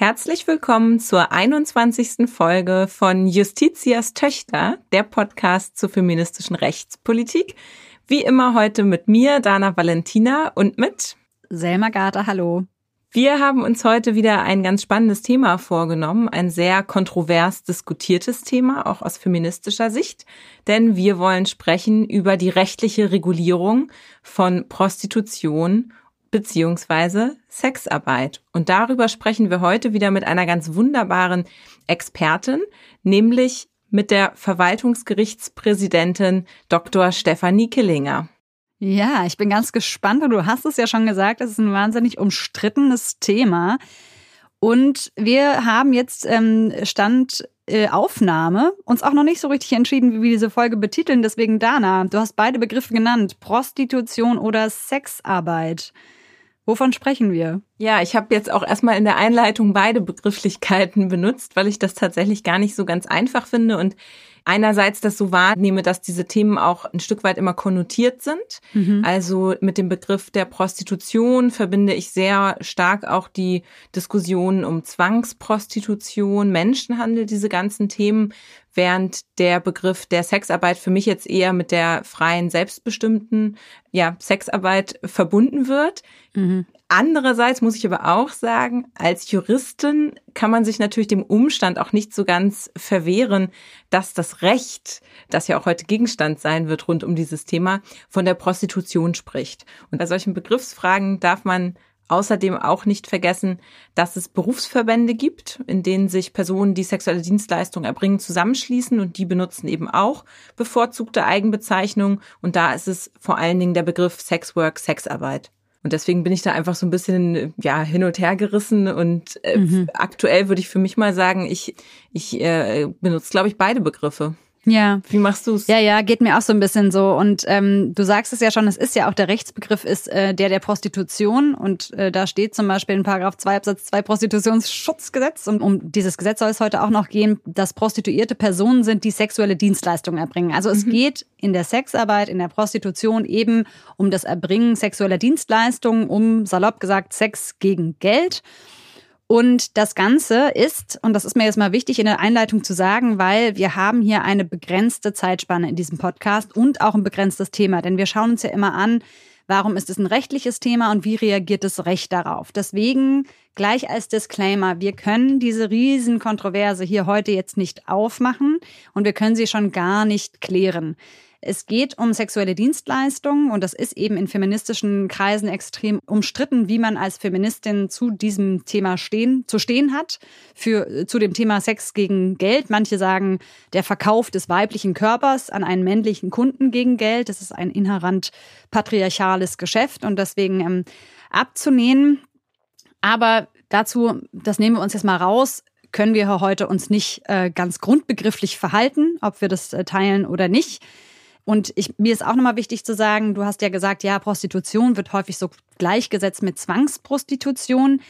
Herzlich willkommen zur 21. Folge von Justitias Töchter, der Podcast zur feministischen Rechtspolitik. Wie immer heute mit mir, Dana Valentina und mit Selma Garter, hallo. Wir haben uns heute wieder ein ganz spannendes Thema vorgenommen, ein sehr kontrovers diskutiertes Thema, auch aus feministischer Sicht, denn wir wollen sprechen über die rechtliche Regulierung von Prostitution beziehungsweise Sexarbeit. Und darüber sprechen wir heute wieder mit einer ganz wunderbaren Expertin, nämlich mit der Verwaltungsgerichtspräsidentin Dr. Stefanie Killinger. Ja, ich bin ganz gespannt und du hast es ja schon gesagt, es ist ein wahnsinnig umstrittenes Thema. Und wir haben jetzt ähm, Stand äh, Aufnahme uns auch noch nicht so richtig entschieden, wie wir diese Folge betiteln. Deswegen, Dana, du hast beide Begriffe genannt, Prostitution oder Sexarbeit. Wovon sprechen wir? Ja, ich habe jetzt auch erstmal in der Einleitung beide Begrifflichkeiten benutzt, weil ich das tatsächlich gar nicht so ganz einfach finde und einerseits das so wahrnehme, dass diese Themen auch ein Stück weit immer konnotiert sind. Mhm. Also mit dem Begriff der Prostitution verbinde ich sehr stark auch die Diskussionen um Zwangsprostitution, Menschenhandel, diese ganzen Themen, während der Begriff der Sexarbeit für mich jetzt eher mit der freien, selbstbestimmten ja, Sexarbeit verbunden wird. Mhm. Andererseits muss ich aber auch sagen, als Juristin kann man sich natürlich dem Umstand auch nicht so ganz verwehren, dass das Recht, das ja auch heute Gegenstand sein wird rund um dieses Thema, von der Prostitution spricht. Und bei solchen Begriffsfragen darf man außerdem auch nicht vergessen, dass es Berufsverbände gibt, in denen sich Personen, die sexuelle Dienstleistungen erbringen, zusammenschließen und die benutzen eben auch bevorzugte Eigenbezeichnungen. Und da ist es vor allen Dingen der Begriff Sexwork, Sexarbeit. Und deswegen bin ich da einfach so ein bisschen ja hin und her gerissen und äh, mhm. aktuell würde ich für mich mal sagen, ich ich äh, benutze glaube ich beide Begriffe. Ja. Wie machst du's? Ja, ja, geht mir auch so ein bisschen so. Und ähm, du sagst es ja schon, es ist ja auch der Rechtsbegriff ist äh, der der Prostitution. Und äh, da steht zum Beispiel in Paragraph 2 Absatz 2 Prostitutionsschutzgesetz. Und um dieses Gesetz soll es heute auch noch gehen, dass prostituierte Personen sind, die sexuelle Dienstleistungen erbringen. Also es mhm. geht in der Sexarbeit, in der Prostitution eben um das Erbringen sexueller Dienstleistungen, um salopp gesagt Sex gegen Geld. Und das Ganze ist, und das ist mir jetzt mal wichtig in der Einleitung zu sagen, weil wir haben hier eine begrenzte Zeitspanne in diesem Podcast und auch ein begrenztes Thema. Denn wir schauen uns ja immer an, warum ist es ein rechtliches Thema und wie reagiert das Recht darauf. Deswegen gleich als Disclaimer, wir können diese Riesenkontroverse hier heute jetzt nicht aufmachen und wir können sie schon gar nicht klären. Es geht um sexuelle Dienstleistungen und das ist eben in feministischen Kreisen extrem umstritten, wie man als Feministin zu diesem Thema stehen, zu stehen hat, für, zu dem Thema Sex gegen Geld. Manche sagen, der Verkauf des weiblichen Körpers an einen männlichen Kunden gegen Geld. Das ist ein inhärent patriarchales Geschäft und deswegen ähm, abzulehnen. Aber dazu, das nehmen wir uns jetzt mal raus, können wir heute uns nicht äh, ganz grundbegrifflich verhalten, ob wir das äh, teilen oder nicht. Und ich, mir ist auch nochmal wichtig zu sagen, du hast ja gesagt, ja, Prostitution wird häufig so gleichgesetzt mit Zwangsprostitution.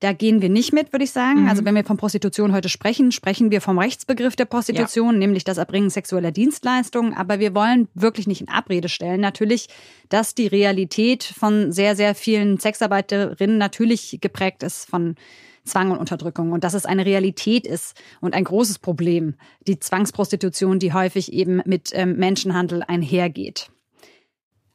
Da gehen wir nicht mit, würde ich sagen. Mhm. Also wenn wir von Prostitution heute sprechen, sprechen wir vom Rechtsbegriff der Prostitution, ja. nämlich das Erbringen sexueller Dienstleistungen. Aber wir wollen wirklich nicht in Abrede stellen, natürlich, dass die Realität von sehr, sehr vielen Sexarbeiterinnen natürlich geprägt ist von Zwang und Unterdrückung und dass es eine Realität ist und ein großes Problem, die Zwangsprostitution, die häufig eben mit ähm, Menschenhandel einhergeht.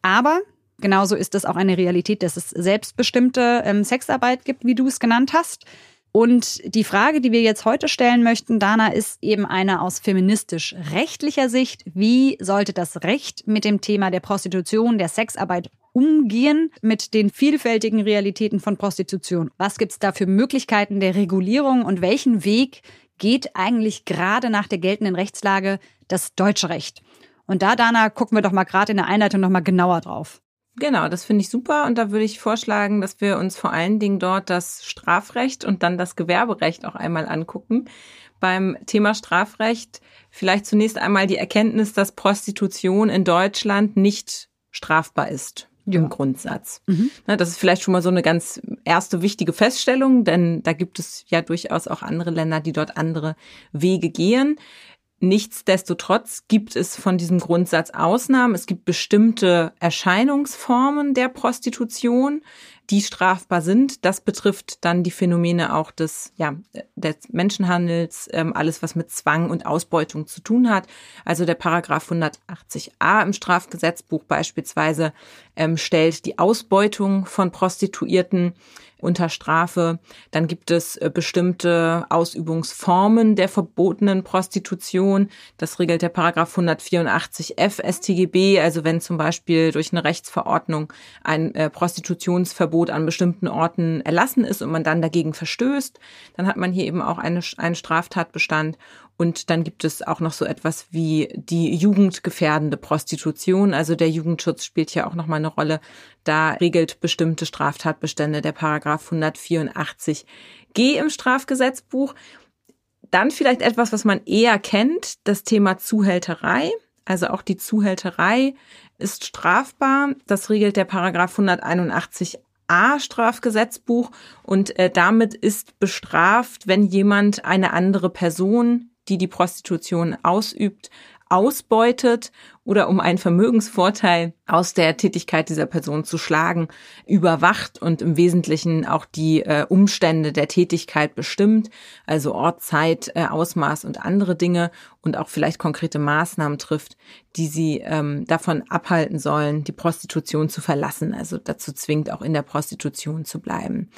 Aber genauso ist es auch eine Realität, dass es selbstbestimmte ähm, Sexarbeit gibt, wie du es genannt hast. Und die Frage, die wir jetzt heute stellen möchten, Dana, ist eben eine aus feministisch-rechtlicher Sicht. Wie sollte das Recht mit dem Thema der Prostitution, der Sexarbeit umgehen mit den vielfältigen Realitäten von Prostitution? Was gibt es da für Möglichkeiten der Regulierung und welchen Weg geht eigentlich gerade nach der geltenden Rechtslage das deutsche Recht? Und da, Dana, gucken wir doch mal gerade in der Einleitung noch mal genauer drauf. Genau, das finde ich super und da würde ich vorschlagen, dass wir uns vor allen Dingen dort das Strafrecht und dann das Gewerberecht auch einmal angucken. Beim Thema Strafrecht vielleicht zunächst einmal die Erkenntnis, dass Prostitution in Deutschland nicht strafbar ist ja. im Grundsatz. Mhm. Das ist vielleicht schon mal so eine ganz erste wichtige Feststellung, denn da gibt es ja durchaus auch andere Länder, die dort andere Wege gehen. Nichtsdestotrotz gibt es von diesem Grundsatz Ausnahmen. Es gibt bestimmte Erscheinungsformen der Prostitution, die strafbar sind. Das betrifft dann die Phänomene auch des, ja, des Menschenhandels, ähm, alles was mit Zwang und Ausbeutung zu tun hat. Also der Paragraph 180a im Strafgesetzbuch beispielsweise ähm, stellt die Ausbeutung von Prostituierten unter Strafe. Dann gibt es äh, bestimmte Ausübungsformen der verbotenen Prostitution. Das regelt der Paragraph 184f StGB. Also wenn zum Beispiel durch eine Rechtsverordnung ein äh, Prostitutionsverbot an bestimmten Orten erlassen ist und man dann dagegen verstößt, dann hat man hier eben auch eine, einen Straftatbestand. Und dann gibt es auch noch so etwas wie die jugendgefährdende Prostitution. Also der Jugendschutz spielt hier auch nochmal eine Rolle. Da regelt bestimmte Straftatbestände der Paragraph 184g im Strafgesetzbuch. Dann vielleicht etwas, was man eher kennt, das Thema Zuhälterei. Also auch die Zuhälterei ist strafbar. Das regelt der Paragraph 181 A Strafgesetzbuch und äh, damit ist bestraft, wenn jemand eine andere Person die die Prostitution ausübt, ausbeutet oder um einen Vermögensvorteil aus der Tätigkeit dieser Person zu schlagen, überwacht und im Wesentlichen auch die äh, Umstände der Tätigkeit bestimmt, also Ort, Zeit, äh, Ausmaß und andere Dinge und auch vielleicht konkrete Maßnahmen trifft, die sie ähm, davon abhalten sollen, die Prostitution zu verlassen, also dazu zwingt, auch in der Prostitution zu bleiben.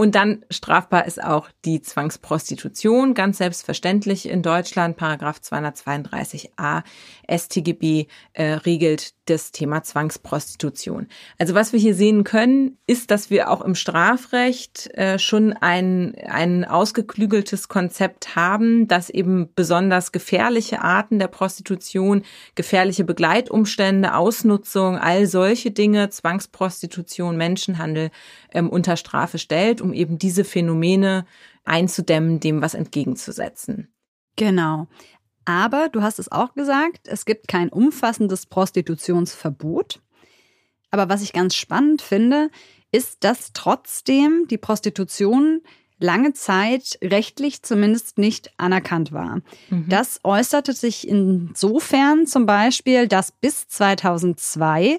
Und dann strafbar ist auch die Zwangsprostitution, ganz selbstverständlich in Deutschland. Paragraph 232a StGB äh, regelt das Thema Zwangsprostitution. Also was wir hier sehen können, ist, dass wir auch im Strafrecht äh, schon ein, ein ausgeklügeltes Konzept haben, das eben besonders gefährliche Arten der Prostitution, gefährliche Begleitumstände, Ausnutzung, all solche Dinge, Zwangsprostitution, Menschenhandel ähm, unter Strafe stellt, um eben diese Phänomene einzudämmen, dem was entgegenzusetzen. Genau. Aber du hast es auch gesagt, es gibt kein umfassendes Prostitutionsverbot. Aber was ich ganz spannend finde, ist, dass trotzdem die Prostitution lange Zeit rechtlich zumindest nicht anerkannt war. Mhm. Das äußerte sich insofern zum Beispiel, dass bis 2002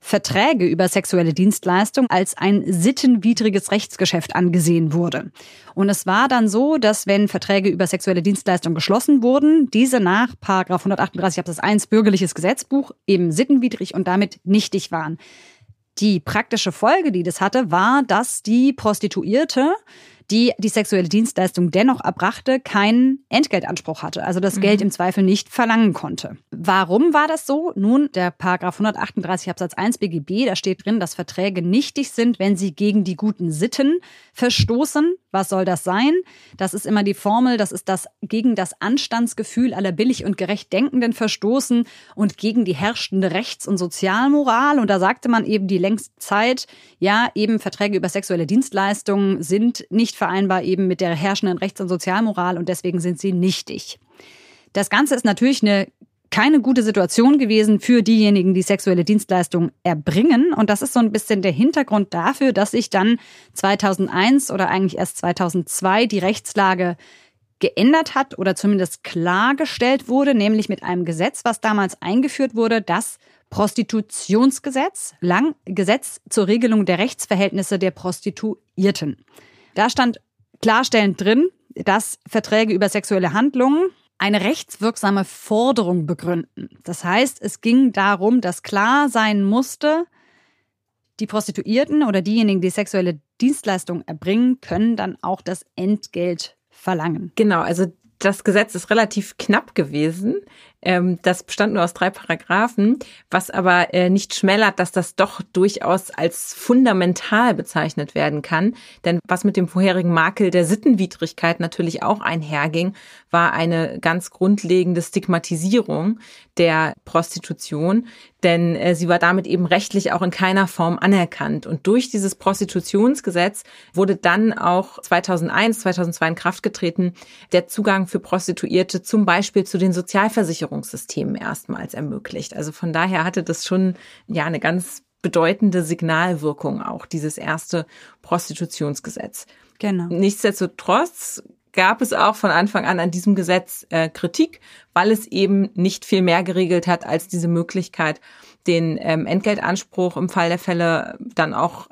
Verträge über sexuelle Dienstleistung als ein sittenwidriges Rechtsgeschäft angesehen wurde. Und es war dann so, dass wenn Verträge über sexuelle Dienstleistung geschlossen wurden, diese nach 138 Absatz 1 bürgerliches Gesetzbuch eben sittenwidrig und damit nichtig waren. Die praktische Folge, die das hatte, war, dass die Prostituierte die die sexuelle Dienstleistung dennoch erbrachte, keinen Entgeltanspruch hatte, also das mhm. Geld im Zweifel nicht verlangen konnte. Warum war das so? Nun, der Paragraph 138 Absatz 1 BGB, da steht drin, dass Verträge nichtig sind, wenn sie gegen die guten Sitten verstoßen. Was soll das sein? Das ist immer die Formel, das ist das gegen das Anstandsgefühl aller billig und gerecht Denkenden verstoßen und gegen die herrschende Rechts- und Sozialmoral. Und da sagte man eben die längste Zeit, ja, eben Verträge über sexuelle Dienstleistungen sind nicht vereinbar eben mit der herrschenden Rechts- und Sozialmoral und deswegen sind sie nichtig. Das Ganze ist natürlich eine keine gute Situation gewesen für diejenigen, die sexuelle Dienstleistungen erbringen. Und das ist so ein bisschen der Hintergrund dafür, dass sich dann 2001 oder eigentlich erst 2002 die Rechtslage geändert hat oder zumindest klargestellt wurde, nämlich mit einem Gesetz, was damals eingeführt wurde, das Prostitutionsgesetz, lang Gesetz zur Regelung der Rechtsverhältnisse der Prostituierten. Da stand klarstellend drin, dass Verträge über sexuelle Handlungen eine rechtswirksame Forderung begründen. Das heißt, es ging darum, dass klar sein musste, die Prostituierten oder diejenigen, die sexuelle Dienstleistungen erbringen, können dann auch das Entgelt verlangen. Genau, also das Gesetz ist relativ knapp gewesen. Ähm, das bestand nur aus drei Paragraphen, was aber äh, nicht schmälert, dass das doch durchaus als fundamental bezeichnet werden kann. Denn was mit dem vorherigen Makel der Sittenwidrigkeit natürlich auch einherging, war eine ganz grundlegende Stigmatisierung der Prostitution, denn äh, sie war damit eben rechtlich auch in keiner Form anerkannt. Und durch dieses Prostitutionsgesetz wurde dann auch 2001, 2002 in Kraft getreten, der Zugang für Prostituierte zum Beispiel zu den Sozialversicherungssystemen erstmals ermöglicht. Also von daher hatte das schon ja eine ganz bedeutende Signalwirkung auch, dieses erste Prostitutionsgesetz. Genau. Nichtsdestotrotz gab es auch von Anfang an an diesem Gesetz äh, Kritik, weil es eben nicht viel mehr geregelt hat als diese Möglichkeit, den ähm, Entgeltanspruch im Fall der Fälle dann auch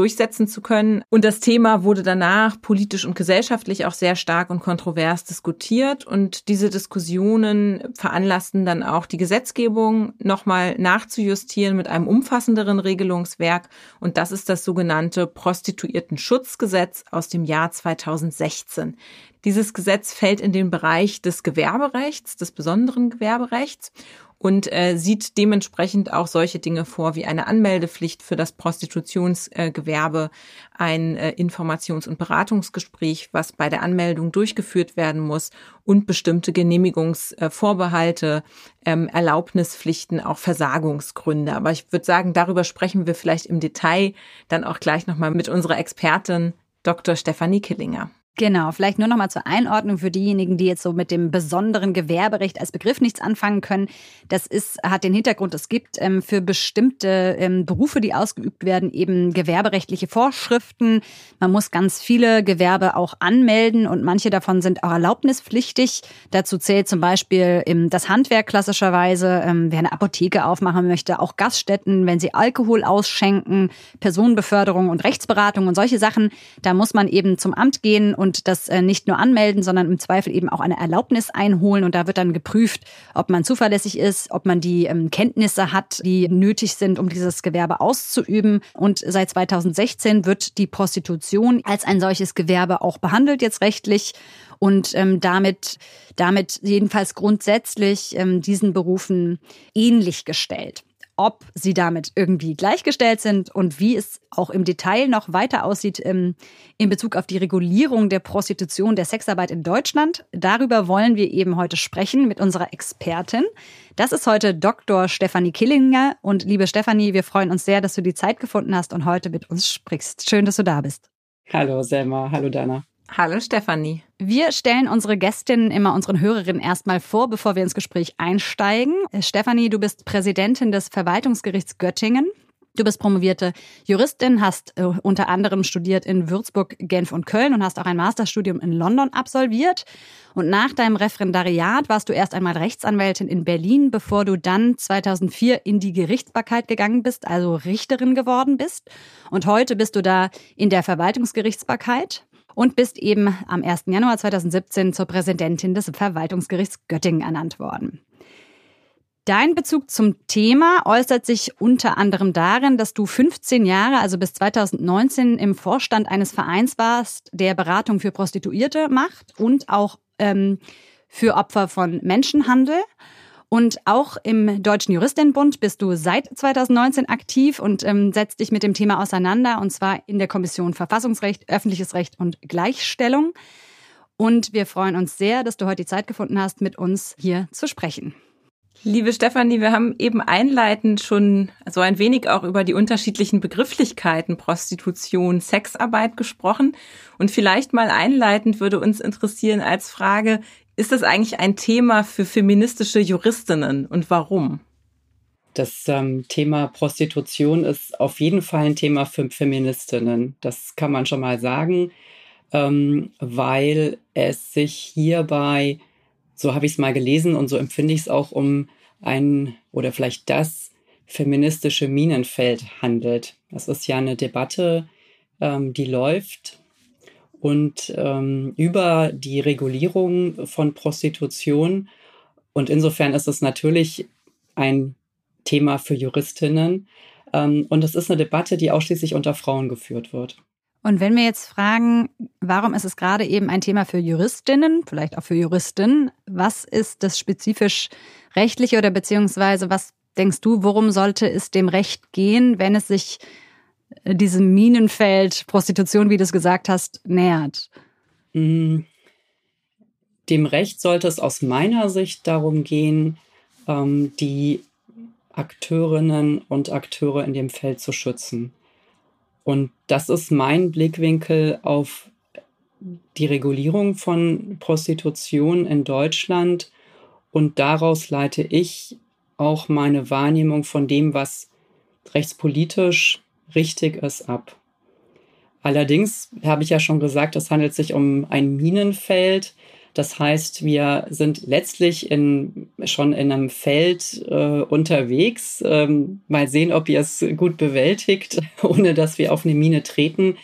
durchsetzen zu können. Und das Thema wurde danach politisch und gesellschaftlich auch sehr stark und kontrovers diskutiert. Und diese Diskussionen veranlassten dann auch die Gesetzgebung nochmal nachzujustieren mit einem umfassenderen Regelungswerk. Und das ist das sogenannte Prostituiertenschutzgesetz aus dem Jahr 2016. Dieses Gesetz fällt in den Bereich des Gewerberechts, des besonderen Gewerberechts und äh, sieht dementsprechend auch solche Dinge vor wie eine Anmeldepflicht für das Prostitutionsgewerbe, ein äh, Informations- und Beratungsgespräch, was bei der Anmeldung durchgeführt werden muss und bestimmte Genehmigungsvorbehalte, ähm, Erlaubnispflichten, auch Versagungsgründe. Aber ich würde sagen, darüber sprechen wir vielleicht im Detail dann auch gleich nochmal mit unserer Expertin Dr. Stefanie Killinger. Genau, vielleicht nur noch mal zur Einordnung für diejenigen, die jetzt so mit dem besonderen Gewerberecht als Begriff nichts anfangen können. Das ist, hat den Hintergrund, es gibt ähm, für bestimmte ähm, Berufe, die ausgeübt werden, eben gewerberechtliche Vorschriften. Man muss ganz viele Gewerbe auch anmelden und manche davon sind auch erlaubnispflichtig. Dazu zählt zum Beispiel ähm, das Handwerk klassischerweise, ähm, wer eine Apotheke aufmachen möchte, auch Gaststätten, wenn sie Alkohol ausschenken, Personenbeförderung und Rechtsberatung und solche Sachen. Da muss man eben zum Amt gehen und das äh, nicht nur anmelden, sondern im Zweifel eben auch eine Erlaubnis einholen. Und da wird dann geprüft, ob man zuverlässig ist, ob man die ähm, Kenntnisse hat, die nötig sind, um dieses Gewerbe auszuüben. Und seit 2016 wird die Prostitution als ein solches Gewerbe auch behandelt, jetzt rechtlich und ähm, damit, damit jedenfalls grundsätzlich ähm, diesen Berufen ähnlich gestellt ob sie damit irgendwie gleichgestellt sind und wie es auch im Detail noch weiter aussieht im, in Bezug auf die Regulierung der Prostitution, der Sexarbeit in Deutschland. Darüber wollen wir eben heute sprechen mit unserer Expertin. Das ist heute Dr. Stefanie Killinger. Und liebe Stefanie, wir freuen uns sehr, dass du die Zeit gefunden hast und heute mit uns sprichst. Schön, dass du da bist. Hallo Selma, hallo Dana. Hallo Stefanie. Wir stellen unsere Gästinnen immer unseren Hörerinnen erstmal vor, bevor wir ins Gespräch einsteigen. Stefanie, du bist Präsidentin des Verwaltungsgerichts Göttingen. Du bist promovierte Juristin, hast äh, unter anderem studiert in Würzburg, Genf und Köln und hast auch ein Masterstudium in London absolviert. Und nach deinem Referendariat warst du erst einmal Rechtsanwältin in Berlin, bevor du dann 2004 in die Gerichtsbarkeit gegangen bist, also Richterin geworden bist. Und heute bist du da in der Verwaltungsgerichtsbarkeit und bist eben am 1. Januar 2017 zur Präsidentin des Verwaltungsgerichts Göttingen ernannt worden. Dein Bezug zum Thema äußert sich unter anderem darin, dass du 15 Jahre, also bis 2019, im Vorstand eines Vereins warst, der Beratung für Prostituierte macht und auch ähm, für Opfer von Menschenhandel. Und auch im Deutschen Juristinnenbund bist du seit 2019 aktiv und ähm, setzt dich mit dem Thema auseinander, und zwar in der Kommission Verfassungsrecht, öffentliches Recht und Gleichstellung. Und wir freuen uns sehr, dass du heute die Zeit gefunden hast, mit uns hier zu sprechen. Liebe Stefanie, wir haben eben einleitend schon so ein wenig auch über die unterschiedlichen Begrifflichkeiten Prostitution, Sexarbeit gesprochen. Und vielleicht mal einleitend würde uns interessieren als Frage, ist das eigentlich ein Thema für feministische Juristinnen und warum? Das ähm, Thema Prostitution ist auf jeden Fall ein Thema für Feministinnen. Das kann man schon mal sagen, ähm, weil es sich hierbei, so habe ich es mal gelesen und so empfinde ich es auch, um ein oder vielleicht das feministische Minenfeld handelt. Das ist ja eine Debatte, ähm, die läuft und ähm, über die Regulierung von Prostitution. Und insofern ist es natürlich ein Thema für Juristinnen. Ähm, und es ist eine Debatte, die ausschließlich unter Frauen geführt wird. Und wenn wir jetzt fragen, warum ist es gerade eben ein Thema für Juristinnen, vielleicht auch für Juristen, was ist das spezifisch rechtliche oder beziehungsweise was denkst du, worum sollte es dem Recht gehen, wenn es sich diesem Minenfeld Prostitution, wie du es gesagt hast, nähert? Mm. Dem Recht sollte es aus meiner Sicht darum gehen, ähm, die Akteurinnen und Akteure in dem Feld zu schützen. Und das ist mein Blickwinkel auf die Regulierung von Prostitution in Deutschland. Und daraus leite ich auch meine Wahrnehmung von dem, was rechtspolitisch richtig ist, ab. Allerdings habe ich ja schon gesagt, es handelt sich um ein Minenfeld. Das heißt, wir sind letztlich in, schon in einem Feld äh, unterwegs. Ähm, mal sehen, ob ihr es gut bewältigt, ohne dass wir auf eine Mine treten,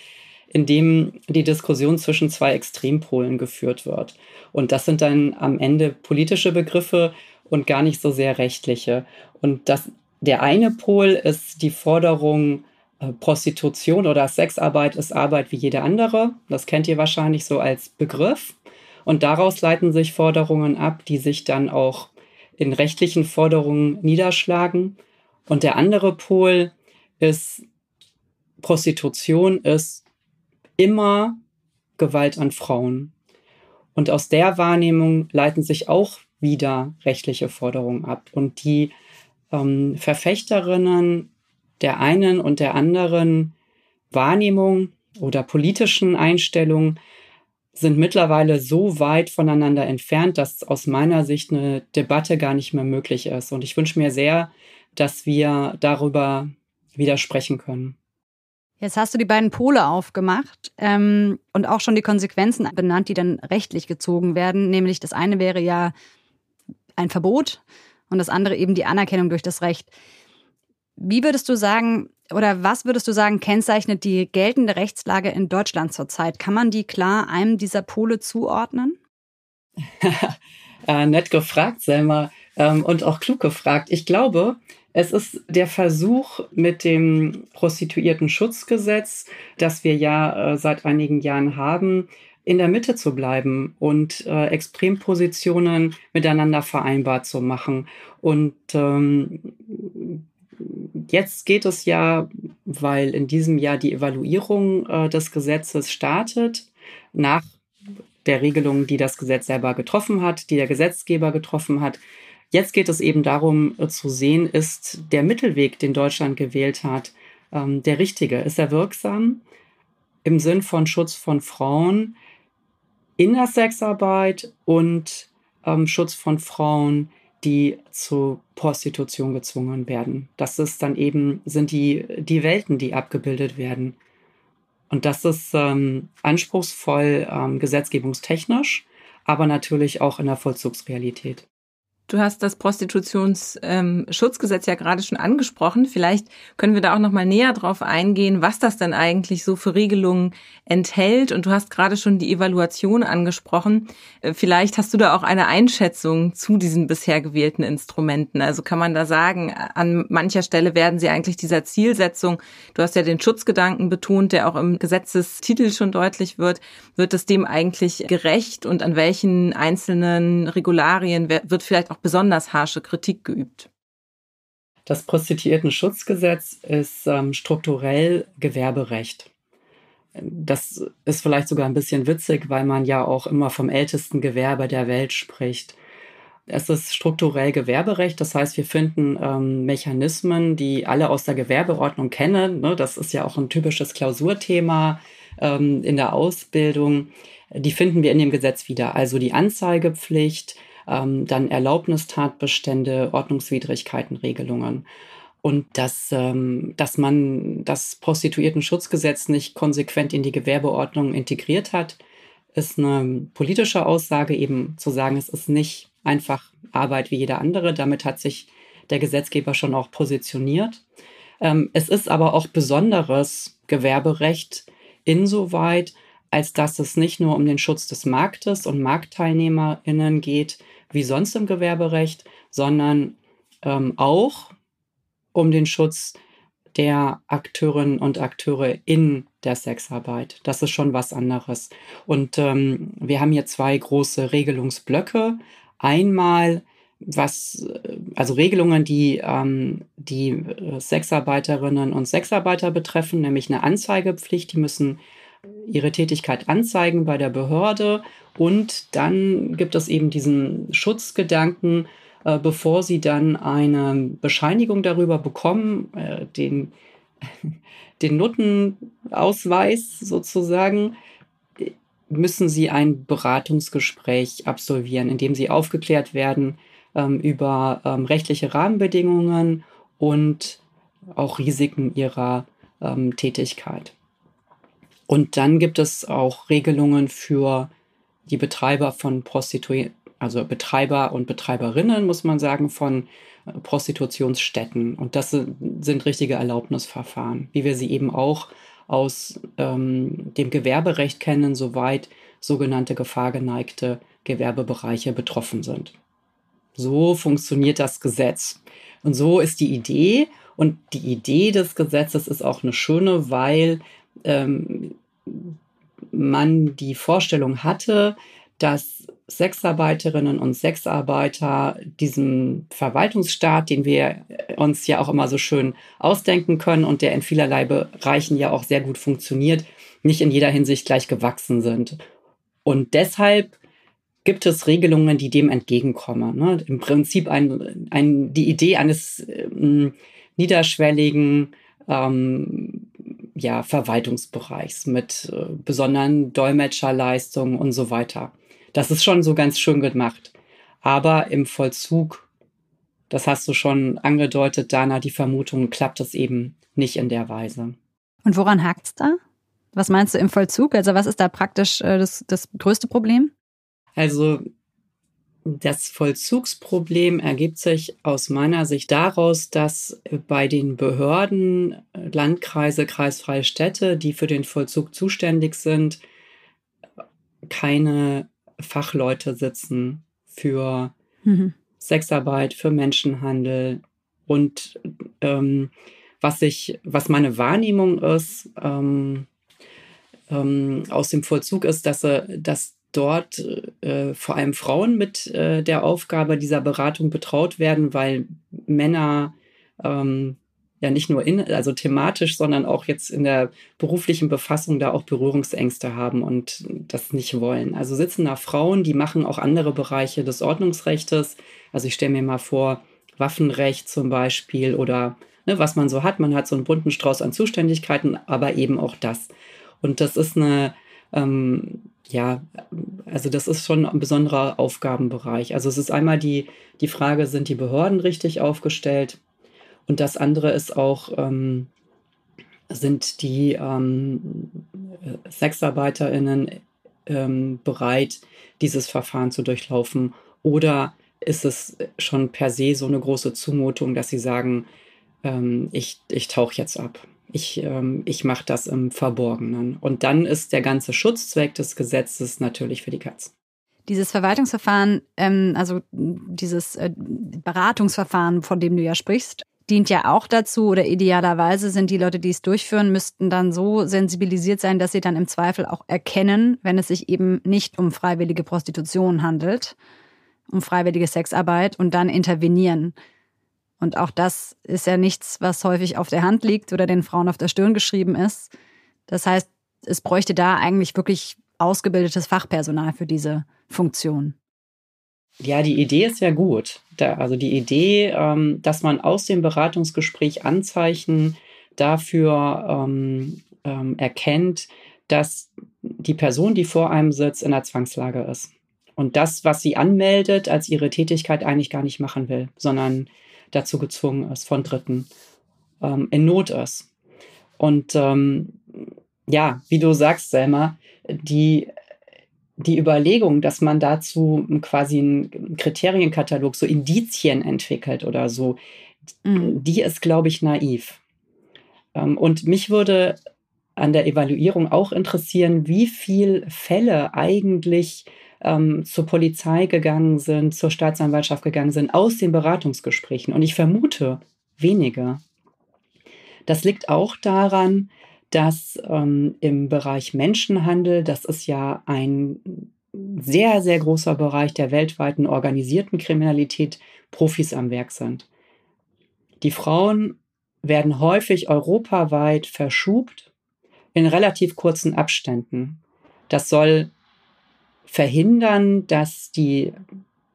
in dem die Diskussion zwischen zwei Extrempolen geführt wird. Und das sind dann am Ende politische Begriffe und gar nicht so sehr rechtliche. Und das, der eine Pol ist die Forderung, Prostitution oder Sexarbeit ist Arbeit wie jede andere. Das kennt ihr wahrscheinlich so als Begriff. Und daraus leiten sich Forderungen ab, die sich dann auch in rechtlichen Forderungen niederschlagen. Und der andere Pol ist, Prostitution ist immer Gewalt an Frauen. Und aus der Wahrnehmung leiten sich auch wieder rechtliche Forderungen ab. Und die ähm, Verfechterinnen der einen und der anderen Wahrnehmung oder politischen Einstellung sind mittlerweile so weit voneinander entfernt, dass aus meiner Sicht eine Debatte gar nicht mehr möglich ist. Und ich wünsche mir sehr, dass wir darüber widersprechen können. Jetzt hast du die beiden Pole aufgemacht ähm, und auch schon die Konsequenzen benannt, die dann rechtlich gezogen werden. Nämlich das eine wäre ja ein Verbot und das andere eben die Anerkennung durch das Recht. Wie würdest du sagen, oder was würdest du sagen, kennzeichnet die geltende Rechtslage in Deutschland zurzeit? Kann man die klar einem dieser Pole zuordnen? äh, nett gefragt, Selma, ähm, und auch klug gefragt. Ich glaube, es ist der Versuch mit dem Prostituierten-Schutzgesetz, das wir ja äh, seit einigen Jahren haben, in der Mitte zu bleiben und äh, Extrempositionen miteinander vereinbart zu machen. Und ähm, jetzt geht es ja, weil in diesem Jahr die Evaluierung äh, des Gesetzes startet, nach der Regelung, die das Gesetz selber getroffen hat, die der Gesetzgeber getroffen hat. Jetzt geht es eben darum äh, zu sehen, ist der Mittelweg, den Deutschland gewählt hat, ähm, der richtige? Ist er wirksam im Sinn von Schutz von Frauen in der Sexarbeit und ähm, Schutz von Frauen die zu Prostitution gezwungen werden. Das ist dann eben, sind die, die Welten, die abgebildet werden. Und das ist ähm, anspruchsvoll ähm, gesetzgebungstechnisch, aber natürlich auch in der Vollzugsrealität. Du hast das Prostitutionsschutzgesetz ähm, ja gerade schon angesprochen. Vielleicht können wir da auch noch mal näher drauf eingehen, was das denn eigentlich so für Regelungen enthält. Und du hast gerade schon die Evaluation angesprochen. Äh, vielleicht hast du da auch eine Einschätzung zu diesen bisher gewählten Instrumenten. Also kann man da sagen, an mancher Stelle werden sie eigentlich dieser Zielsetzung, du hast ja den Schutzgedanken betont, der auch im Gesetzestitel schon deutlich wird, wird es dem eigentlich gerecht und an welchen einzelnen Regularien wird vielleicht auch auch besonders harsche Kritik geübt. Das Prostituierten-Schutzgesetz ist ähm, strukturell Gewerberecht. Das ist vielleicht sogar ein bisschen witzig, weil man ja auch immer vom ältesten Gewerbe der Welt spricht. Es ist strukturell Gewerberecht, das heißt, wir finden ähm, Mechanismen, die alle aus der Gewerbeordnung kennen. Ne? Das ist ja auch ein typisches Klausurthema ähm, in der Ausbildung. Die finden wir in dem Gesetz wieder. Also die Anzeigepflicht, ähm, dann Erlaubnistatbestände, Ordnungswidrigkeitenregelungen. Und dass, ähm, dass man das Prostituierten-Schutzgesetz nicht konsequent in die Gewerbeordnung integriert hat, ist eine politische Aussage, eben zu sagen, es ist nicht einfach Arbeit wie jeder andere. Damit hat sich der Gesetzgeber schon auch positioniert. Ähm, es ist aber auch besonderes Gewerberecht insoweit, als dass es nicht nur um den Schutz des Marktes und MarktteilnehmerInnen geht, wie sonst im Gewerberecht, sondern ähm, auch um den Schutz der Akteurinnen und Akteure in der Sexarbeit. Das ist schon was anderes. Und ähm, wir haben hier zwei große Regelungsblöcke. Einmal was, also Regelungen, die ähm, die äh, Sexarbeiterinnen und Sexarbeiter betreffen, nämlich eine Anzeigepflicht. Die müssen ihre Tätigkeit anzeigen bei der Behörde. Und dann gibt es eben diesen Schutzgedanken, äh, bevor sie dann eine Bescheinigung darüber bekommen, äh, den, den Nuttenausweis sozusagen, müssen sie ein Beratungsgespräch absolvieren, in dem sie aufgeklärt werden ähm, über ähm, rechtliche Rahmenbedingungen und auch Risiken ihrer ähm, Tätigkeit. Und dann gibt es auch Regelungen für die Betreiber von Prostituierten, also Betreiber und Betreiberinnen, muss man sagen, von äh, Prostitutionsstätten. Und das sind richtige Erlaubnisverfahren, wie wir sie eben auch aus ähm, dem Gewerberecht kennen, soweit sogenannte gefahrgeneigte Gewerbebereiche betroffen sind. So funktioniert das Gesetz. Und so ist die Idee. Und die Idee des Gesetzes ist auch eine schöne, weil ähm, man die Vorstellung hatte, dass Sexarbeiterinnen und Sexarbeiter diesem Verwaltungsstaat, den wir uns ja auch immer so schön ausdenken können und der in vielerlei Bereichen ja auch sehr gut funktioniert, nicht in jeder Hinsicht gleich gewachsen sind. Und deshalb gibt es Regelungen, die dem entgegenkommen. Ne? Im Prinzip ein, ein, die Idee eines ähm, niederschwelligen ähm, ja, Verwaltungsbereichs mit äh, besonderen Dolmetscherleistungen und so weiter. Das ist schon so ganz schön gemacht. Aber im Vollzug, das hast du schon angedeutet, Dana, die Vermutung, klappt es eben nicht in der Weise. Und woran hakt es da? Was meinst du im Vollzug? Also was ist da praktisch äh, das, das größte Problem? Also das Vollzugsproblem ergibt sich aus meiner Sicht daraus, dass bei den Behörden, Landkreise, kreisfreie Städte, die für den Vollzug zuständig sind, keine Fachleute sitzen für mhm. Sexarbeit, für Menschenhandel und ähm, was ich, was meine Wahrnehmung ist ähm, ähm, aus dem Vollzug ist, dass, dass dort äh, vor allem Frauen mit äh, der Aufgabe dieser Beratung betraut werden, weil Männer ähm, ja nicht nur in, also thematisch, sondern auch jetzt in der beruflichen Befassung da auch Berührungsängste haben und das nicht wollen. Also sitzen da Frauen, die machen auch andere Bereiche des Ordnungsrechtes. Also ich stelle mir mal vor, Waffenrecht zum Beispiel oder ne, was man so hat. Man hat so einen bunten Strauß an Zuständigkeiten, aber eben auch das. Und das ist eine ähm, ja, also das ist schon ein besonderer Aufgabenbereich. Also es ist einmal die, die Frage, sind die Behörden richtig aufgestellt? Und das andere ist auch, ähm, sind die ähm, SexarbeiterInnen ähm, bereit, dieses Verfahren zu durchlaufen? Oder ist es schon per se so eine große Zumutung, dass sie sagen, ähm, ich, ich tauche jetzt ab? Ich, ähm, ich mache das im Verborgenen. Und dann ist der ganze Schutzzweck des Gesetzes natürlich für die Katz. Dieses Verwaltungsverfahren, ähm, also dieses äh, Beratungsverfahren, von dem du ja sprichst, dient ja auch dazu oder idealerweise sind die Leute, die es durchführen, müssten dann so sensibilisiert sein, dass sie dann im Zweifel auch erkennen, wenn es sich eben nicht um freiwillige Prostitution handelt, um freiwillige Sexarbeit und dann intervenieren. Und auch das ist ja nichts, was häufig auf der Hand liegt oder den Frauen auf der Stirn geschrieben ist. Das heißt, es bräuchte da eigentlich wirklich ausgebildetes Fachpersonal für diese Funktion. Ja, die Idee ist ja gut. Da, also die Idee, ähm, dass man aus dem Beratungsgespräch Anzeichen dafür ähm, ähm, erkennt, dass die Person, die vor einem sitzt, in der Zwangslage ist. Und das, was sie anmeldet, als ihre Tätigkeit eigentlich gar nicht machen will, sondern dazu gezwungen ist von Dritten, ähm, in Not ist. Und ähm, ja, wie du sagst, Selma, die, die Überlegung, dass man dazu quasi einen Kriterienkatalog, so Indizien entwickelt oder so, mhm. die ist, glaube ich, naiv. Ähm, und mich würde an der Evaluierung auch interessieren, wie viele Fälle eigentlich ähm, zur Polizei gegangen sind, zur Staatsanwaltschaft gegangen sind, aus den Beratungsgesprächen. Und ich vermute wenige. Das liegt auch daran, dass ähm, im Bereich Menschenhandel, das ist ja ein sehr, sehr großer Bereich der weltweiten organisierten Kriminalität, Profis am Werk sind. Die Frauen werden häufig europaweit verschubt in relativ kurzen Abständen. Das soll verhindern, dass die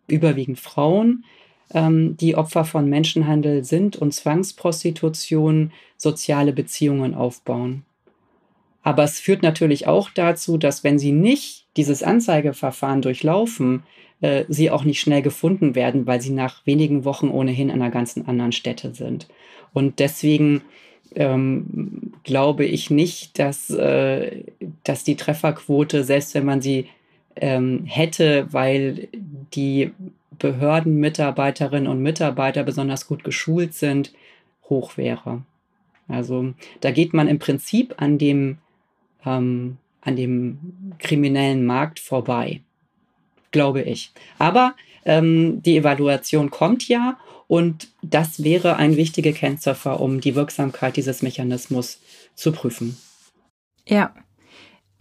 überwiegend Frauen, ähm, die Opfer von Menschenhandel sind und Zwangsprostitution, soziale Beziehungen aufbauen. Aber es führt natürlich auch dazu, dass wenn sie nicht dieses Anzeigeverfahren durchlaufen, äh, sie auch nicht schnell gefunden werden, weil sie nach wenigen Wochen ohnehin an einer ganzen anderen Stätte sind. Und deswegen ähm, glaube ich nicht, dass, äh, dass die Trefferquote, selbst wenn man sie ähm, hätte, weil die Behördenmitarbeiterinnen und Mitarbeiter besonders gut geschult sind, hoch wäre. Also da geht man im Prinzip an dem, ähm, an dem kriminellen Markt vorbei, glaube ich. Aber ähm, die Evaluation kommt ja und das wäre ein wichtiger Kennziffer, um die Wirksamkeit dieses Mechanismus zu prüfen. Ja,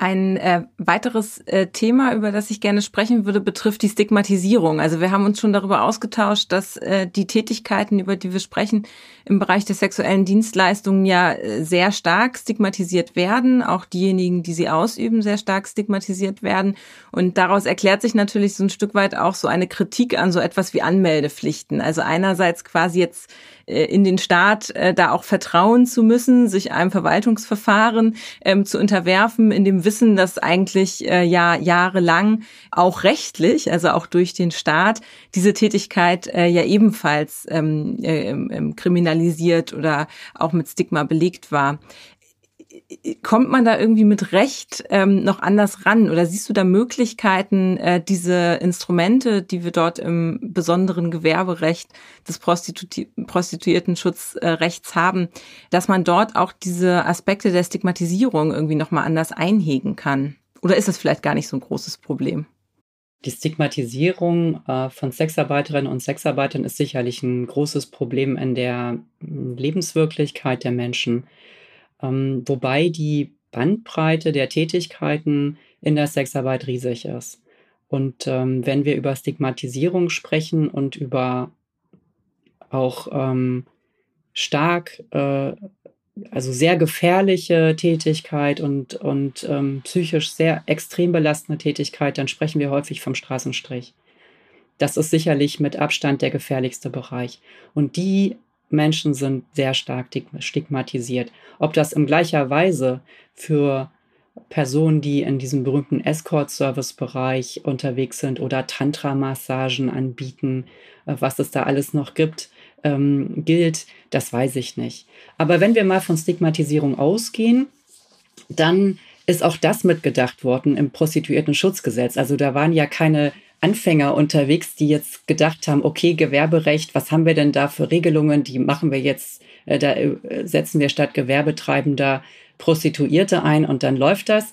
ein äh, weiteres äh, Thema, über das ich gerne sprechen würde, betrifft die Stigmatisierung. Also wir haben uns schon darüber ausgetauscht, dass äh, die Tätigkeiten, über die wir sprechen, im Bereich der sexuellen Dienstleistungen ja äh, sehr stark stigmatisiert werden. Auch diejenigen, die sie ausüben, sehr stark stigmatisiert werden. Und daraus erklärt sich natürlich so ein Stück weit auch so eine Kritik an so etwas wie Anmeldepflichten. Also einerseits quasi jetzt in den Staat äh, da auch vertrauen zu müssen, sich einem Verwaltungsverfahren ähm, zu unterwerfen, in dem Wissen, dass eigentlich äh, ja jahrelang auch rechtlich, also auch durch den Staat, diese Tätigkeit äh, ja ebenfalls ähm, äh, kriminalisiert oder auch mit Stigma belegt war kommt man da irgendwie mit Recht ähm, noch anders ran? Oder siehst du da Möglichkeiten, äh, diese Instrumente, die wir dort im besonderen Gewerberecht des Prostitu Prostituiertenschutzrechts haben, dass man dort auch diese Aspekte der Stigmatisierung irgendwie nochmal anders einhegen kann? Oder ist das vielleicht gar nicht so ein großes Problem? Die Stigmatisierung äh, von Sexarbeiterinnen und Sexarbeitern ist sicherlich ein großes Problem in der Lebenswirklichkeit der Menschen ähm, wobei die Bandbreite der Tätigkeiten in der Sexarbeit riesig ist. Und ähm, wenn wir über Stigmatisierung sprechen und über auch ähm, stark, äh, also sehr gefährliche Tätigkeit und, und ähm, psychisch sehr extrem belastende Tätigkeit, dann sprechen wir häufig vom Straßenstrich. Das ist sicherlich mit Abstand der gefährlichste Bereich. Und die Menschen sind sehr stark stigmatisiert. Ob das in gleicher Weise für Personen, die in diesem berühmten Escort-Service-Bereich unterwegs sind oder Tantra-Massagen anbieten, äh, was es da alles noch gibt, ähm, gilt, das weiß ich nicht. Aber wenn wir mal von Stigmatisierung ausgehen, dann ist auch das mitgedacht worden im Prostituierten-Schutzgesetz. Also da waren ja keine Anfänger unterwegs, die jetzt gedacht haben, okay, Gewerberecht, was haben wir denn da für Regelungen? Die machen wir jetzt, äh, da äh, setzen wir statt Gewerbetreibender Prostituierte ein und dann läuft das.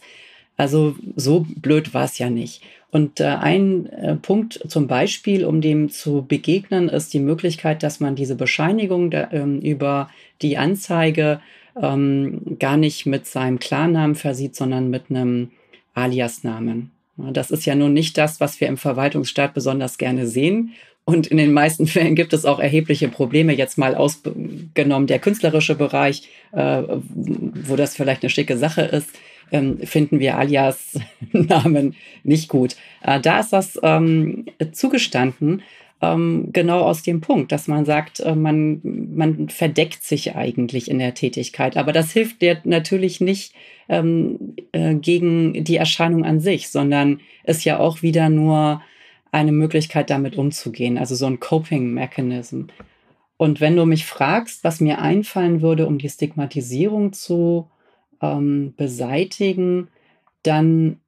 Also so blöd war es ja nicht. Und äh, ein äh, Punkt zum Beispiel, um dem zu begegnen, ist die Möglichkeit, dass man diese Bescheinigung da, ähm, über die Anzeige ähm, gar nicht mit seinem Klarnamen versieht, sondern mit einem Aliasnamen. Das ist ja nun nicht das, was wir im Verwaltungsstaat besonders gerne sehen. Und in den meisten Fällen gibt es auch erhebliche Probleme, jetzt mal ausgenommen der künstlerische Bereich, äh, wo das vielleicht eine schicke Sache ist, ähm, finden wir Alias-Namen nicht gut. Äh, da ist das ähm, zugestanden, ähm, genau aus dem Punkt, dass man sagt, äh, man, man verdeckt sich eigentlich in der Tätigkeit. Aber das hilft dir natürlich nicht ähm, äh, gegen die Erscheinung an sich, sondern ist ja auch wieder nur eine Möglichkeit, damit umzugehen. Also so ein Coping-Mechanism. Und wenn du mich fragst, was mir einfallen würde, um die Stigmatisierung zu ähm, beseitigen, dann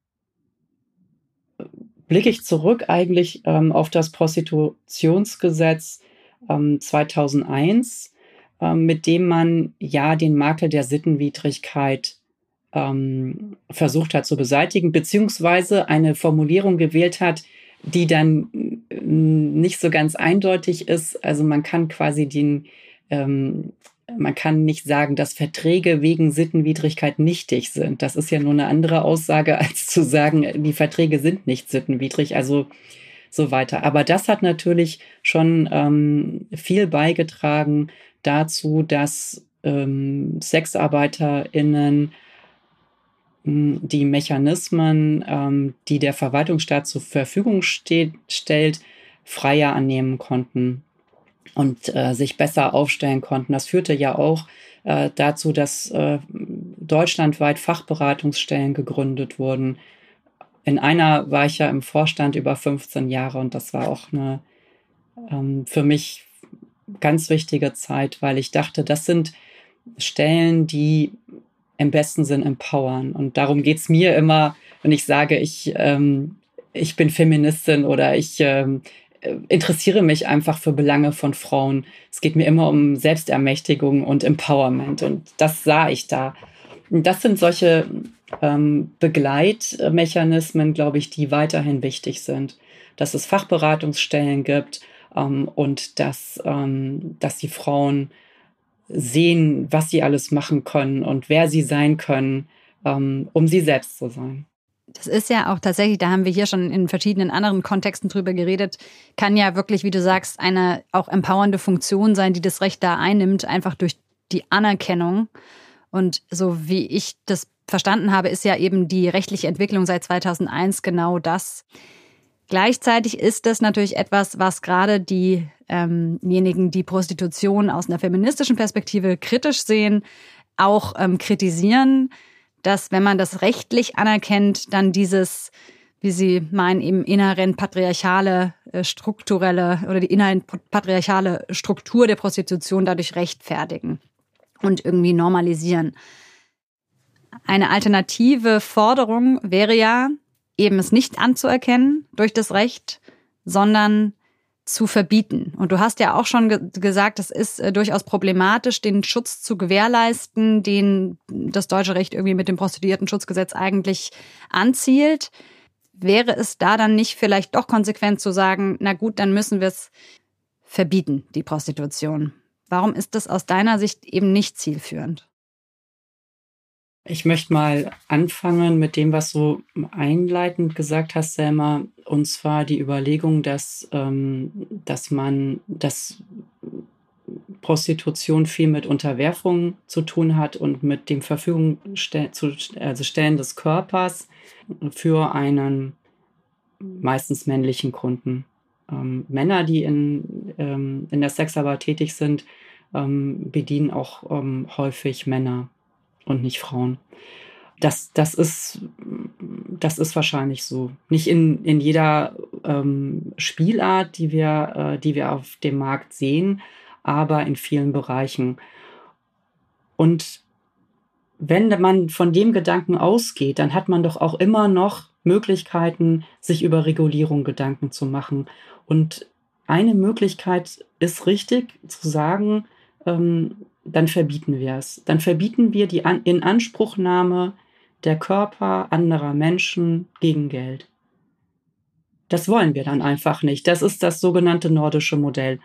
blicke ich zurück eigentlich ähm, auf das Prostitutionsgesetz ähm, 2001, ähm, mit dem man ja den Makel der Sittenwidrigkeit ähm, versucht hat zu beseitigen, beziehungsweise eine Formulierung gewählt hat, die dann nicht so ganz eindeutig ist. Also man kann quasi den, ähm, man kann nicht sagen, dass Verträge wegen Sittenwidrigkeit nichtig sind. Das ist ja nur eine andere Aussage, als zu sagen, die Verträge sind nicht sittenwidrig. Also so weiter. Aber das hat natürlich schon ähm, viel beigetragen dazu, dass ähm, SexarbeiterInnen die Mechanismen, ähm, die der Verwaltungsstaat zur Verfügung steht, stellt, freier annehmen konnten und äh, sich besser aufstellen konnten. Das führte ja auch äh, dazu, dass äh, deutschlandweit Fachberatungsstellen gegründet wurden. In einer war ich ja im Vorstand über 15 Jahre und das war auch eine ähm, für mich ganz wichtige Zeit, weil ich dachte, das sind Stellen, die im besten Sinn empowern. Und darum geht es mir immer, wenn ich sage, ich, ähm, ich bin Feministin oder ich ähm, interessiere mich einfach für Belange von Frauen. Es geht mir immer um Selbstermächtigung und Empowerment. Und das sah ich da. Und das sind solche ähm, Begleitmechanismen, glaube ich, die weiterhin wichtig sind. Dass es Fachberatungsstellen gibt ähm, und dass, ähm, dass die Frauen sehen, was sie alles machen können und wer sie sein können, ähm, um sie selbst zu sein. Das ist ja auch tatsächlich, da haben wir hier schon in verschiedenen anderen Kontexten drüber geredet, kann ja wirklich, wie du sagst, eine auch empowernde Funktion sein, die das Recht da einnimmt, einfach durch die Anerkennung. Und so wie ich das verstanden habe, ist ja eben die rechtliche Entwicklung seit 2001 genau das. Gleichzeitig ist das natürlich etwas, was gerade diejenigen, ähm die Prostitution aus einer feministischen Perspektive kritisch sehen, auch ähm, kritisieren, dass wenn man das rechtlich anerkennt, dann dieses, wie Sie meinen, eben inhärent patriarchale, äh, strukturelle oder die inhärent patriarchale Struktur der Prostitution dadurch rechtfertigen und irgendwie normalisieren. Eine alternative Forderung wäre ja, eben es nicht anzuerkennen durch das Recht, sondern zu verbieten. Und du hast ja auch schon ge gesagt, es ist äh, durchaus problematisch, den Schutz zu gewährleisten, den das deutsche Recht irgendwie mit dem Prostituiertenschutzgesetz eigentlich anzielt. Wäre es da dann nicht vielleicht doch konsequent zu sagen, na gut, dann müssen wir es verbieten, die Prostitution? Warum ist das aus deiner Sicht eben nicht zielführend? Ich möchte mal anfangen mit dem, was du einleitend gesagt hast, Selma, und zwar die Überlegung, dass, ähm, dass man, dass Prostitution viel mit Unterwerfung zu tun hat und mit dem Verfügung zu, also Stellen des Körpers für einen meistens männlichen Kunden. Ähm, Männer, die in, ähm, in der Sexarbeit tätig sind, ähm, bedienen auch ähm, häufig Männer und nicht Frauen. Das, das, ist, das ist wahrscheinlich so. Nicht in, in jeder ähm, Spielart, die wir, äh, die wir auf dem Markt sehen, aber in vielen Bereichen. Und wenn man von dem Gedanken ausgeht, dann hat man doch auch immer noch Möglichkeiten, sich über Regulierung Gedanken zu machen. Und eine Möglichkeit ist richtig zu sagen, ähm, dann verbieten wir es. Dann verbieten wir die An Inanspruchnahme der Körper anderer Menschen gegen Geld. Das wollen wir dann einfach nicht. Das ist das sogenannte nordische Modell.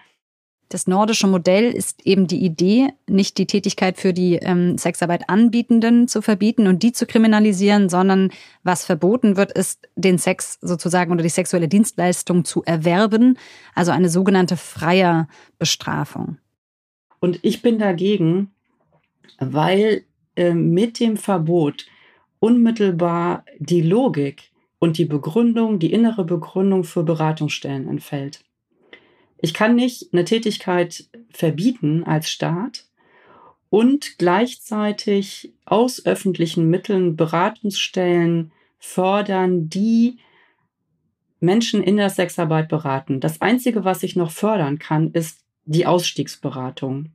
Das nordische Modell ist eben die Idee, nicht die Tätigkeit für die ähm, Sexarbeit Anbietenden zu verbieten und die zu kriminalisieren, sondern was verboten wird, ist den Sex sozusagen oder die sexuelle Dienstleistung zu erwerben, also eine sogenannte freie Bestrafung. Und ich bin dagegen, weil äh, mit dem Verbot unmittelbar die Logik und die Begründung, die innere Begründung für Beratungsstellen entfällt. Ich kann nicht eine Tätigkeit verbieten als Staat und gleichzeitig aus öffentlichen Mitteln Beratungsstellen fördern, die Menschen in der Sexarbeit beraten. Das Einzige, was ich noch fördern kann, ist die Ausstiegsberatung.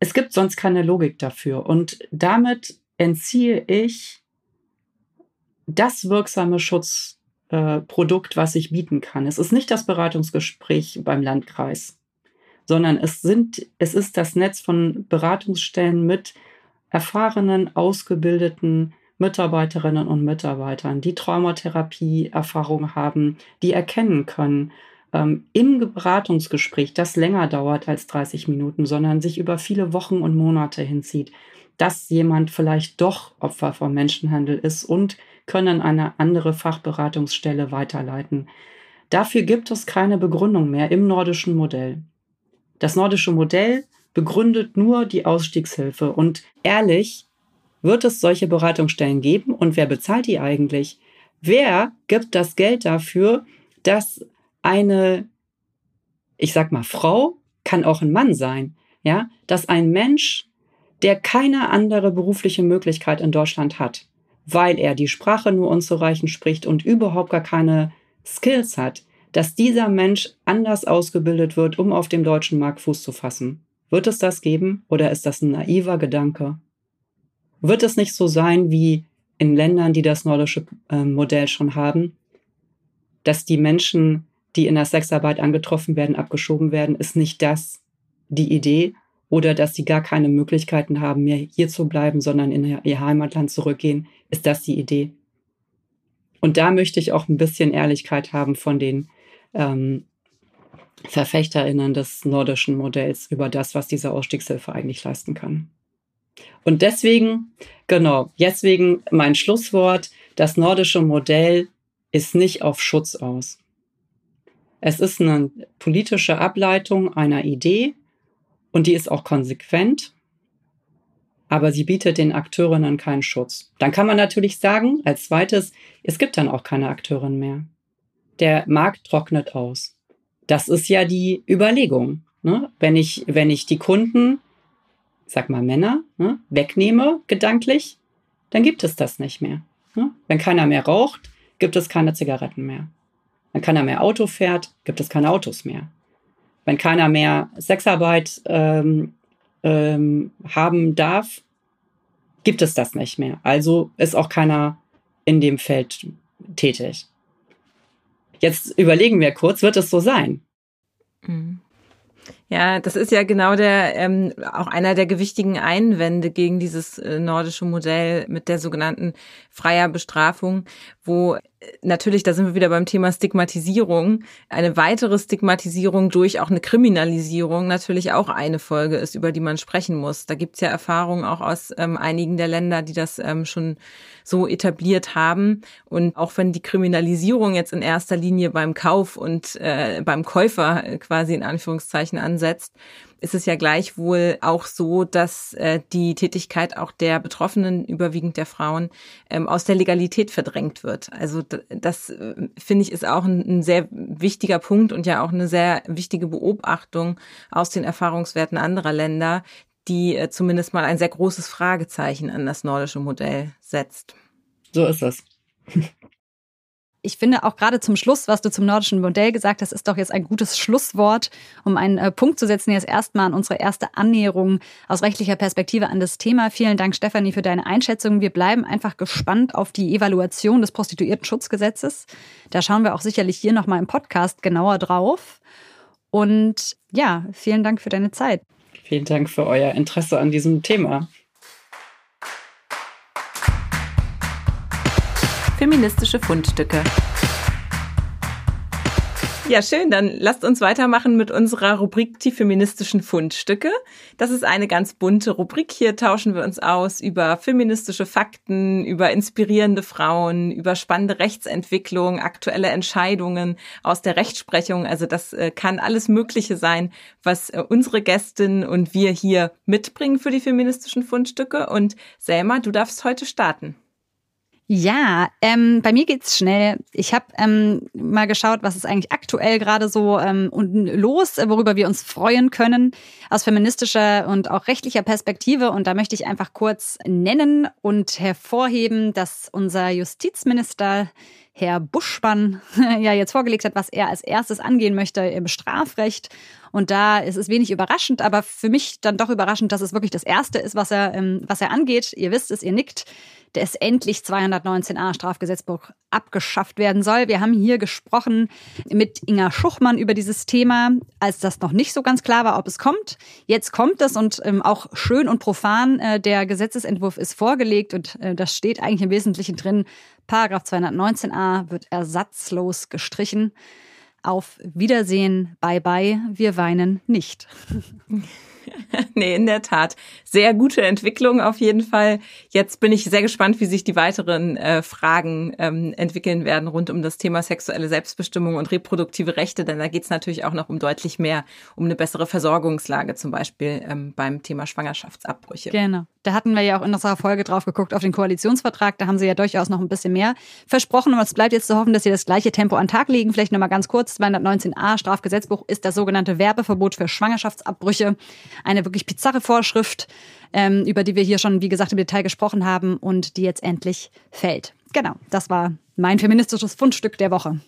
Es gibt sonst keine Logik dafür. Und damit entziehe ich das wirksame Schutzprodukt, äh, was ich bieten kann. Es ist nicht das Beratungsgespräch beim Landkreis, sondern es, sind, es ist das Netz von Beratungsstellen mit erfahrenen, ausgebildeten Mitarbeiterinnen und Mitarbeitern, die Traumatherapie-Erfahrung haben, die erkennen können, ähm, im Beratungsgespräch, das länger dauert als 30 Minuten, sondern sich über viele Wochen und Monate hinzieht, dass jemand vielleicht doch Opfer von Menschenhandel ist und können eine andere Fachberatungsstelle weiterleiten. Dafür gibt es keine Begründung mehr im nordischen Modell. Das nordische Modell begründet nur die Ausstiegshilfe. Und ehrlich, wird es solche Beratungsstellen geben und wer bezahlt die eigentlich? Wer gibt das Geld dafür, dass eine, ich sag mal, Frau, kann auch ein Mann sein, ja, dass ein Mensch, der keine andere berufliche Möglichkeit in Deutschland hat, weil er die Sprache nur unzureichend spricht und überhaupt gar keine Skills hat, dass dieser Mensch anders ausgebildet wird, um auf dem deutschen Markt Fuß zu fassen. Wird es das geben oder ist das ein naiver Gedanke? Wird es nicht so sein wie in Ländern, die das nordische äh, Modell schon haben, dass die Menschen, die in der Sexarbeit angetroffen werden, abgeschoben werden, ist nicht das die Idee oder dass sie gar keine Möglichkeiten haben, mehr hier zu bleiben, sondern in ihr Heimatland zurückgehen, ist das die Idee. Und da möchte ich auch ein bisschen Ehrlichkeit haben von den ähm, VerfechterInnen des nordischen Modells über das, was diese Ausstiegshilfe eigentlich leisten kann. Und deswegen, genau, deswegen mein Schlusswort, das nordische Modell ist nicht auf Schutz aus. Es ist eine politische Ableitung einer Idee und die ist auch konsequent, aber sie bietet den Akteurinnen keinen Schutz. Dann kann man natürlich sagen, als zweites, es gibt dann auch keine Akteurinnen mehr. Der Markt trocknet aus. Das ist ja die Überlegung. Ne? Wenn, ich, wenn ich die Kunden sag mal Männer, ne, wegnehme gedanklich, dann gibt es das nicht mehr. Ne? Wenn keiner mehr raucht, gibt es keine Zigaretten mehr. Wenn keiner mehr Auto fährt, gibt es keine Autos mehr. Wenn keiner mehr Sexarbeit ähm, ähm, haben darf, gibt es das nicht mehr. Also ist auch keiner in dem Feld tätig. Jetzt überlegen wir kurz, wird es so sein? Mhm. Ja, das ist ja genau der ähm, auch einer der gewichtigen Einwände gegen dieses äh, nordische Modell mit der sogenannten freier Bestrafung, wo äh, natürlich, da sind wir wieder beim Thema Stigmatisierung, eine weitere Stigmatisierung durch auch eine Kriminalisierung natürlich auch eine Folge ist, über die man sprechen muss. Da gibt's ja Erfahrungen auch aus ähm, einigen der Länder, die das ähm, schon so etabliert haben. Und auch wenn die Kriminalisierung jetzt in erster Linie beim Kauf und äh, beim Käufer äh, quasi in Anführungszeichen ansetzt, ist es ja gleichwohl auch so, dass äh, die Tätigkeit auch der Betroffenen, überwiegend der Frauen, ähm, aus der Legalität verdrängt wird. Also das, äh, finde ich, ist auch ein, ein, sehr wichtiger Punkt und ja auch eine sehr wichtige Beobachtung aus den Erfahrungswerten anderer Länder, die äh, zumindest mal ein sehr großes Fragezeichen an das nordische Modell setzt. So ist das. Ich finde auch gerade zum Schluss, was du zum nordischen Modell gesagt hast, ist doch jetzt ein gutes Schlusswort, um einen äh, Punkt zu setzen, jetzt erstmal an unsere erste Annäherung aus rechtlicher Perspektive an das Thema. Vielen Dank, Stefanie, für deine Einschätzung. Wir bleiben einfach gespannt auf die Evaluation des Prostituierten-Schutzgesetzes. Da schauen wir auch sicherlich hier nochmal im Podcast genauer drauf. Und ja, vielen Dank für deine Zeit. Vielen Dank für euer Interesse an diesem Thema. Feministische Fundstücke. Ja, schön. Dann lasst uns weitermachen mit unserer Rubrik Die feministischen Fundstücke. Das ist eine ganz bunte Rubrik. Hier tauschen wir uns aus über feministische Fakten, über inspirierende Frauen, über spannende Rechtsentwicklung, aktuelle Entscheidungen aus der Rechtsprechung. Also das äh, kann alles Mögliche sein, was äh, unsere Gästin und wir hier mitbringen für die feministischen Fundstücke. Und Selma, du darfst heute starten. Ja, ähm, bei mir geht's schnell. Ich habe ähm, mal geschaut, was ist eigentlich aktuell gerade so ähm, los, worüber wir uns freuen können aus feministischer und auch rechtlicher Perspektive. Und da möchte ich einfach kurz nennen und hervorheben, dass unser Justizminister Herr Buschmann ja jetzt vorgelegt hat, was er als erstes angehen möchte im Strafrecht. Und da ist es wenig überraschend, aber für mich dann doch überraschend, dass es wirklich das Erste ist, was er, ähm, was er angeht. Ihr wisst es, ihr nickt dass endlich 219a Strafgesetzbuch abgeschafft werden soll. Wir haben hier gesprochen mit Inga Schuchmann über dieses Thema, als das noch nicht so ganz klar war, ob es kommt. Jetzt kommt es und ähm, auch schön und profan. Äh, der Gesetzesentwurf ist vorgelegt und äh, das steht eigentlich im Wesentlichen drin. Paragraph 219a wird ersatzlos gestrichen. auf Wiedersehen, bye bye, wir weinen nicht. nee, in der Tat. Sehr gute Entwicklung auf jeden Fall. Jetzt bin ich sehr gespannt, wie sich die weiteren äh, Fragen ähm, entwickeln werden rund um das Thema sexuelle Selbstbestimmung und reproduktive Rechte, denn da geht es natürlich auch noch um deutlich mehr, um eine bessere Versorgungslage zum Beispiel ähm, beim Thema Schwangerschaftsabbrüche. Genau. Da hatten wir ja auch in unserer Folge drauf geguckt auf den Koalitionsvertrag. Da haben sie ja durchaus noch ein bisschen mehr versprochen. Und es bleibt jetzt zu hoffen, dass sie das gleiche Tempo an Tag legen. Vielleicht nochmal ganz kurz. 219a Strafgesetzbuch ist das sogenannte Werbeverbot für Schwangerschaftsabbrüche. Eine wirklich bizarre Vorschrift, ähm, über die wir hier schon, wie gesagt, im Detail gesprochen haben und die jetzt endlich fällt. Genau, das war mein feministisches Fundstück der Woche.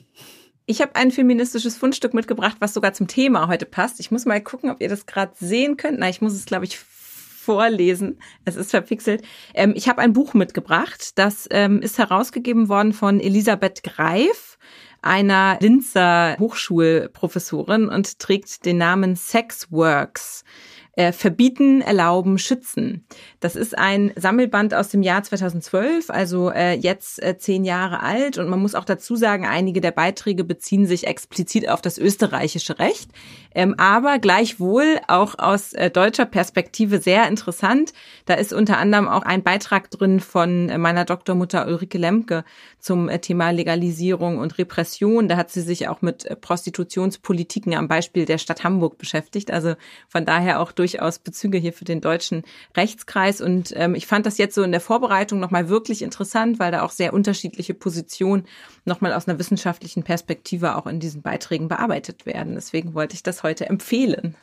Ich habe ein feministisches Fundstück mitgebracht, was sogar zum Thema heute passt. Ich muss mal gucken, ob ihr das gerade sehen könnt. Na, ich muss es, glaube ich, vorlesen. Es ist verpixelt. Ähm, ich habe ein Buch mitgebracht. Das ähm, ist herausgegeben worden von Elisabeth Greif, einer Linzer Hochschulprofessorin und trägt den Namen Sex Works äh, Verbieten, Erlauben, Schützen. Das ist ein Sammelband aus dem Jahr 2012, also äh, jetzt äh, zehn Jahre alt. Und man muss auch dazu sagen, einige der Beiträge beziehen sich explizit auf das österreichische Recht, ähm, aber gleichwohl auch aus äh, deutscher Perspektive sehr interessant. Da ist unter anderem auch ein Beitrag drin von äh, meiner Doktormutter Ulrike Lemke zum äh, Thema Legalisierung und Repression. Da hat sie sich auch mit äh, Prostitutionspolitiken am Beispiel der Stadt Hamburg beschäftigt. Also von daher auch durchaus Bezüge hier für den deutschen Rechtskreis. Und ähm, ich fand das jetzt so in der Vorbereitung nochmal wirklich interessant, weil da auch sehr unterschiedliche Positionen nochmal aus einer wissenschaftlichen Perspektive auch in diesen Beiträgen bearbeitet werden. Deswegen wollte ich das heute empfehlen.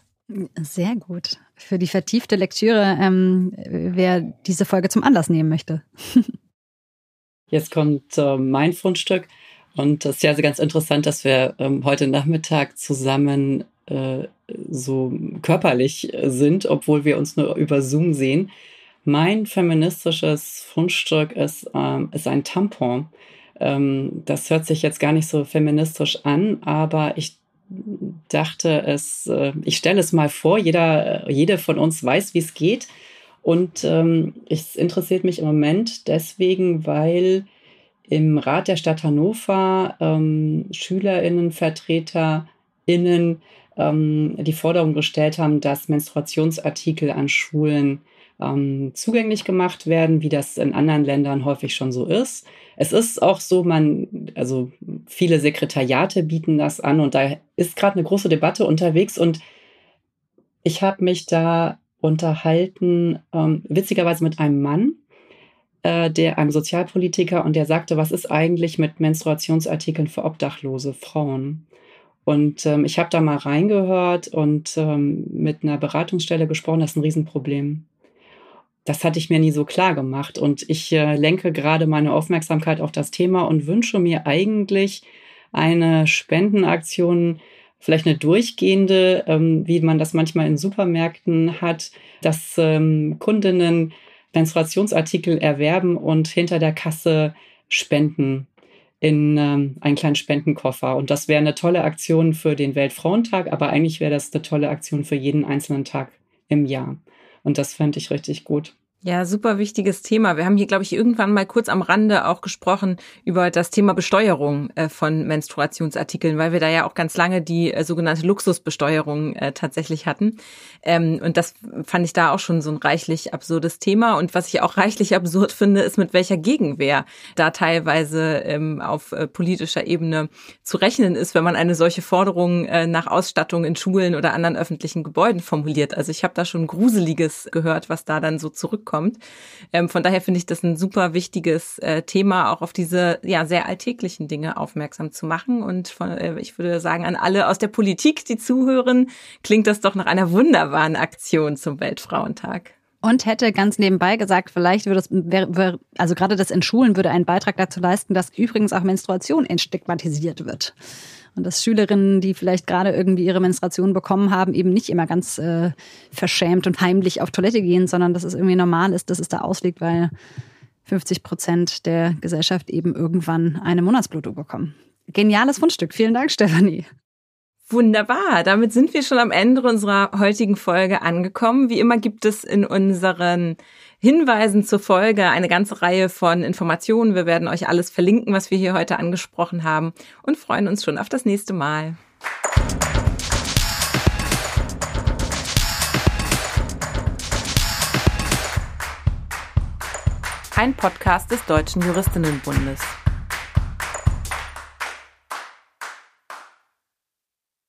Sehr gut. Für die vertiefte Lektüre, ähm, wer diese Folge zum Anlass nehmen möchte. Jetzt kommt äh, mein Fundstück. Und das ist ja ganz interessant, dass wir ähm, heute Nachmittag zusammen äh, so körperlich sind, obwohl wir uns nur über Zoom sehen. Mein feministisches Fundstück ist, ähm, ist ein Tampon. Ähm, das hört sich jetzt gar nicht so feministisch an, aber ich dachte es, äh, ich stelle es mal vor, jeder, jede von uns weiß, wie es geht. Und ähm, es interessiert mich im Moment deswegen, weil im Rat der Stadt Hannover ähm, SchülerInnen, VertreterInnen ähm, die Forderung gestellt haben, dass Menstruationsartikel an Schulen ähm, zugänglich gemacht werden, wie das in anderen Ländern häufig schon so ist. Es ist auch so, man, also viele Sekretariate bieten das an und da ist gerade eine große Debatte unterwegs und ich habe mich da unterhalten, ähm, witzigerweise mit einem Mann, äh, der einem Sozialpolitiker und der sagte, was ist eigentlich mit Menstruationsartikeln für obdachlose Frauen? Und ähm, ich habe da mal reingehört und ähm, mit einer Beratungsstelle gesprochen, das ist ein Riesenproblem. Das hatte ich mir nie so klar gemacht. Und ich äh, lenke gerade meine Aufmerksamkeit auf das Thema und wünsche mir eigentlich eine Spendenaktion, vielleicht eine durchgehende, ähm, wie man das manchmal in Supermärkten hat, dass ähm, Kundinnen Menstruationsartikel erwerben und hinter der Kasse spenden in ähm, einen kleinen Spendenkoffer. Und das wäre eine tolle Aktion für den Weltfrauentag, aber eigentlich wäre das eine tolle Aktion für jeden einzelnen Tag im Jahr. Und das fände ich richtig gut. Ja, super wichtiges Thema. Wir haben hier, glaube ich, irgendwann mal kurz am Rande auch gesprochen über das Thema Besteuerung äh, von Menstruationsartikeln, weil wir da ja auch ganz lange die äh, sogenannte Luxusbesteuerung äh, tatsächlich hatten. Ähm, und das fand ich da auch schon so ein reichlich absurdes Thema. Und was ich auch reichlich absurd finde, ist, mit welcher Gegenwehr da teilweise ähm, auf politischer Ebene zu rechnen ist, wenn man eine solche Forderung nach Ausstattung in Schulen oder anderen öffentlichen Gebäuden formuliert. Also ich habe da schon Gruseliges gehört, was da dann so zurück kommt. Ähm, von daher finde ich das ein super wichtiges äh, Thema, auch auf diese ja sehr alltäglichen Dinge aufmerksam zu machen. Und von, äh, ich würde sagen, an alle aus der Politik, die zuhören, klingt das doch nach einer wunderbaren Aktion zum Weltfrauentag. Und hätte ganz nebenbei gesagt, vielleicht würde es, also gerade das in Schulen würde einen Beitrag dazu leisten, dass übrigens auch Menstruation entstigmatisiert wird. Und dass Schülerinnen, die vielleicht gerade irgendwie ihre Menstruation bekommen haben, eben nicht immer ganz äh, verschämt und heimlich auf Toilette gehen, sondern dass es irgendwie normal ist, dass es da ausliegt, weil 50 Prozent der Gesellschaft eben irgendwann eine Monatsblutung bekommen. Geniales Fundstück. Vielen Dank, Stefanie. Wunderbar, damit sind wir schon am Ende unserer heutigen Folge angekommen. Wie immer gibt es in unseren Hinweisen zur Folge eine ganze Reihe von Informationen. Wir werden euch alles verlinken, was wir hier heute angesprochen haben und freuen uns schon auf das nächste Mal. Ein Podcast des Deutschen Juristinnenbundes.